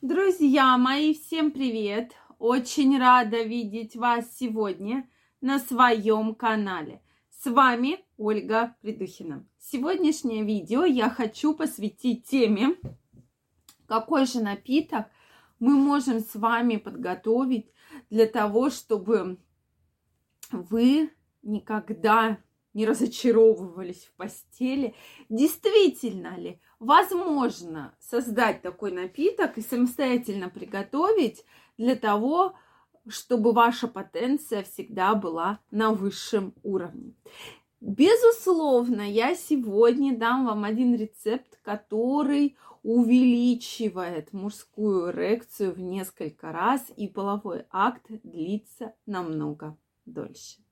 Друзья мои, всем привет! Очень рада видеть вас сегодня на своем канале. С вами Ольга Придухина. Сегодняшнее видео я хочу посвятить теме, какой же напиток мы можем с вами подготовить для того, чтобы вы никогда не разочаровывались в постели. Действительно ли возможно создать такой напиток и самостоятельно приготовить для того, чтобы ваша потенция всегда была на высшем уровне? Безусловно, я сегодня дам вам один рецепт, который увеличивает мужскую эрекцию в несколько раз, и половой акт длится намного дольше.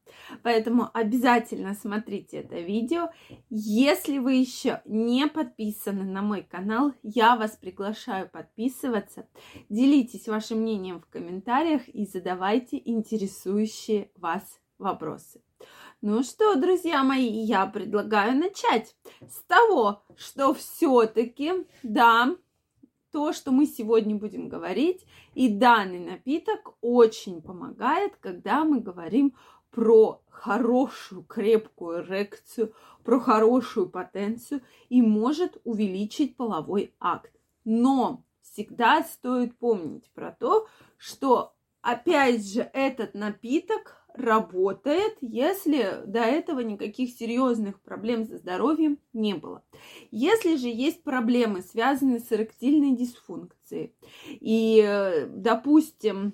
Поэтому обязательно смотрите это видео. Если вы еще не подписаны на мой канал, я вас приглашаю подписываться. Делитесь вашим мнением в комментариях и задавайте интересующие вас вопросы. Ну что, друзья мои, я предлагаю начать с того, что все-таки, да, то, что мы сегодня будем говорить, и данный напиток очень помогает, когда мы говорим про хорошую крепкую эрекцию, про хорошую потенцию и может увеличить половой акт. Но всегда стоит помнить про то, что опять же этот напиток работает, если до этого никаких серьезных проблем со здоровьем не было. Если же есть проблемы, связанные с эректильной дисфункцией, и, допустим,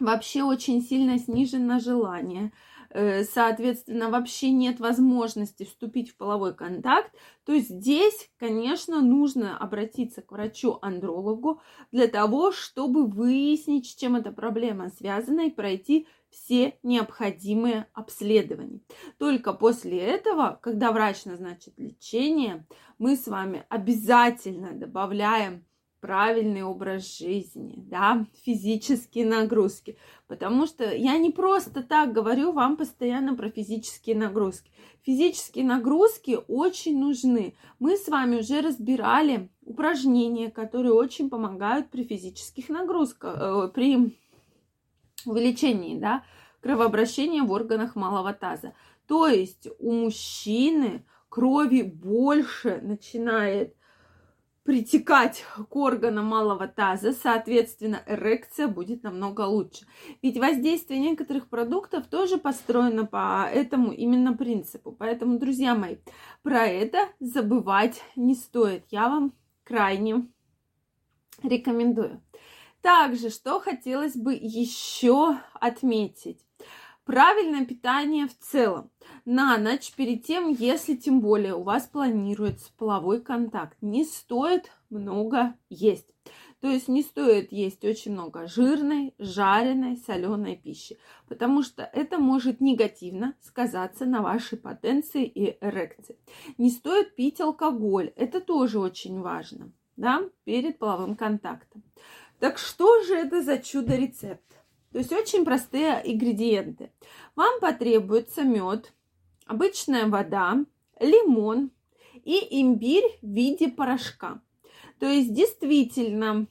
вообще очень сильно снижено желание, э, соответственно, вообще нет возможности вступить в половой контакт, то здесь, конечно, нужно обратиться к врачу-андрологу для того, чтобы выяснить, с чем эта проблема связана и пройти все необходимые обследования. Только после этого, когда врач назначит лечение, мы с вами обязательно добавляем правильный образ жизни, да, физические нагрузки. Потому что я не просто так говорю вам постоянно про физические нагрузки. Физические нагрузки очень нужны. Мы с вами уже разбирали упражнения, которые очень помогают при физических нагрузках, э, при увеличении, да, кровообращения в органах малого таза. То есть у мужчины крови больше начинает притекать к органам малого таза, соответственно, эрекция будет намного лучше. Ведь воздействие некоторых продуктов тоже построено по этому именно принципу. Поэтому, друзья мои, про это забывать не стоит. Я вам крайне рекомендую. Также, что хотелось бы еще отметить. Правильное питание в целом. На ночь, перед тем, если тем более у вас планируется половой контакт, не стоит много есть. То есть не стоит есть очень много жирной, жареной, соленой пищи, потому что это может негативно сказаться на вашей потенции и эрекции. Не стоит пить алкоголь, это тоже очень важно, да, перед половым контактом. Так что же это за чудо-рецепт? То есть очень простые ингредиенты. Вам потребуется мед, обычная вода, лимон и имбирь в виде порошка. То есть действительно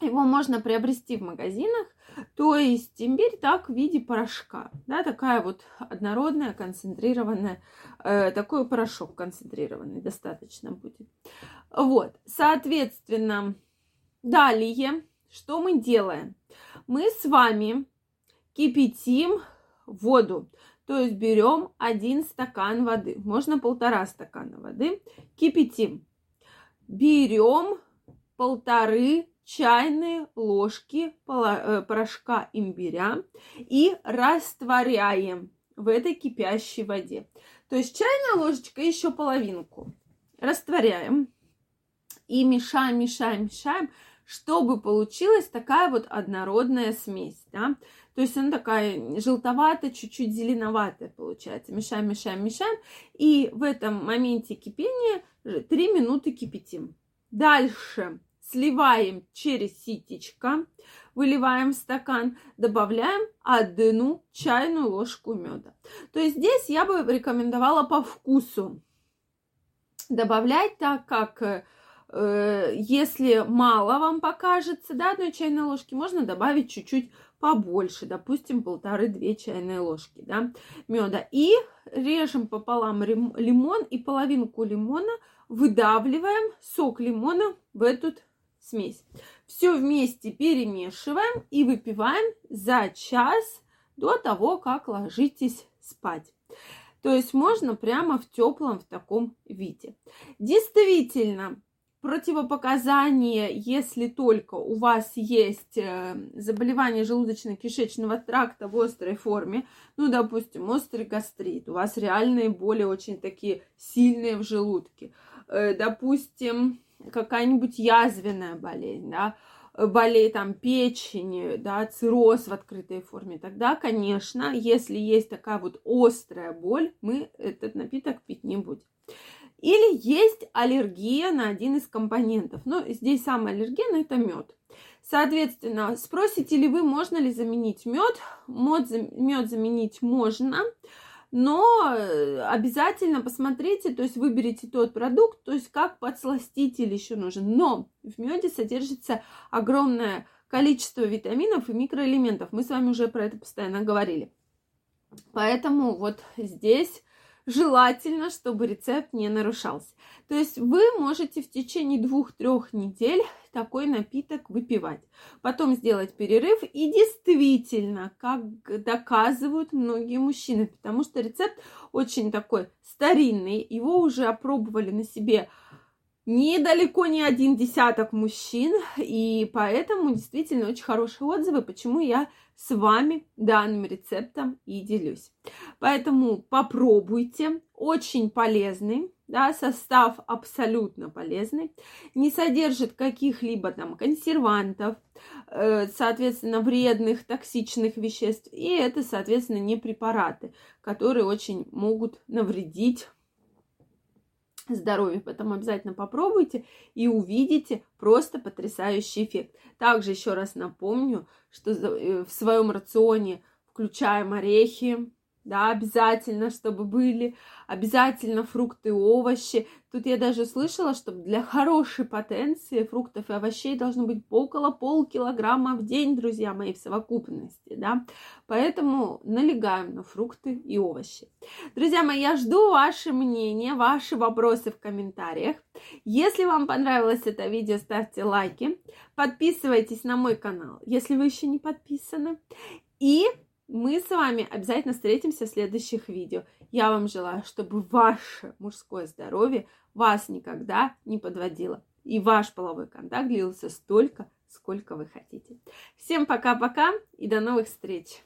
его можно приобрести в магазинах. То есть имбирь так в виде порошка. Да, такая вот однородная, концентрированная, э, такой порошок концентрированный достаточно будет. Вот, соответственно, далее, что мы делаем? Мы с вами кипятим воду. То есть берем один стакан воды, можно полтора стакана воды, кипятим. Берем полторы чайные ложки э, порошка имбиря и растворяем в этой кипящей воде. То есть чайная ложечка еще половинку. Растворяем и мешаем, мешаем, мешаем чтобы получилась такая вот однородная смесь, да. То есть она такая желтоватая, чуть-чуть зеленоватая получается. Мешаем, мешаем, мешаем. И в этом моменте кипения 3 минуты кипятим. Дальше сливаем через ситечко, выливаем в стакан, добавляем одну чайную ложку меда. То есть здесь я бы рекомендовала по вкусу добавлять, так как Э, если мало вам покажется, да, одной чайной ложки, можно добавить чуть-чуть побольше, допустим, полторы-две чайные ложки, да, меда. И режем пополам лимон и половинку лимона выдавливаем сок лимона в эту смесь. Все вместе перемешиваем и выпиваем за час до того, как ложитесь спать. То есть можно прямо в теплом в таком виде. Действительно, противопоказания, если только у вас есть э, заболевание желудочно-кишечного тракта в острой форме, ну, допустим, острый гастрит, у вас реальные боли очень такие сильные в желудке, э, допустим, какая-нибудь язвенная болезнь, да, болезнь там печени, да, цирроз в открытой форме, тогда, конечно, если есть такая вот острая боль, мы этот напиток пить не будем. Или есть аллергия на один из компонентов. Ну, здесь самый аллерген это мед. Соответственно, спросите ли вы, можно ли заменить мед? Мед заменить можно, но э, обязательно посмотрите, то есть выберите тот продукт, то есть как подсластитель еще нужен. Но в меде содержится огромное количество витаминов и микроэлементов. Мы с вами уже про это постоянно говорили. Поэтому вот здесь желательно, чтобы рецепт не нарушался. То есть вы можете в течение двух-трех недель такой напиток выпивать. Потом сделать перерыв. И действительно, как доказывают многие мужчины, потому что рецепт очень такой старинный, его уже опробовали на себе недалеко не один десяток мужчин, и поэтому действительно очень хорошие отзывы, почему я с вами данным рецептом и делюсь. Поэтому попробуйте, очень полезный, да, состав абсолютно полезный, не содержит каких-либо там консервантов, э, соответственно, вредных, токсичных веществ, и это, соответственно, не препараты, которые очень могут навредить здоровья. Поэтому обязательно попробуйте и увидите просто потрясающий эффект. Также еще раз напомню, что э, в своем рационе включаем орехи, да, обязательно, чтобы были, обязательно фрукты и овощи. Тут я даже слышала, что для хорошей потенции фруктов и овощей должно быть около полкилограмма в день, друзья мои, в совокупности, да. Поэтому налегаем на фрукты и овощи. Друзья мои, я жду ваше мнение, ваши вопросы в комментариях. Если вам понравилось это видео, ставьте лайки, подписывайтесь на мой канал, если вы еще не подписаны. И мы с вами обязательно встретимся в следующих видео. Я вам желаю, чтобы ваше мужское здоровье вас никогда не подводило. И ваш половой контакт длился столько, сколько вы хотите. Всем пока-пока и до новых встреч!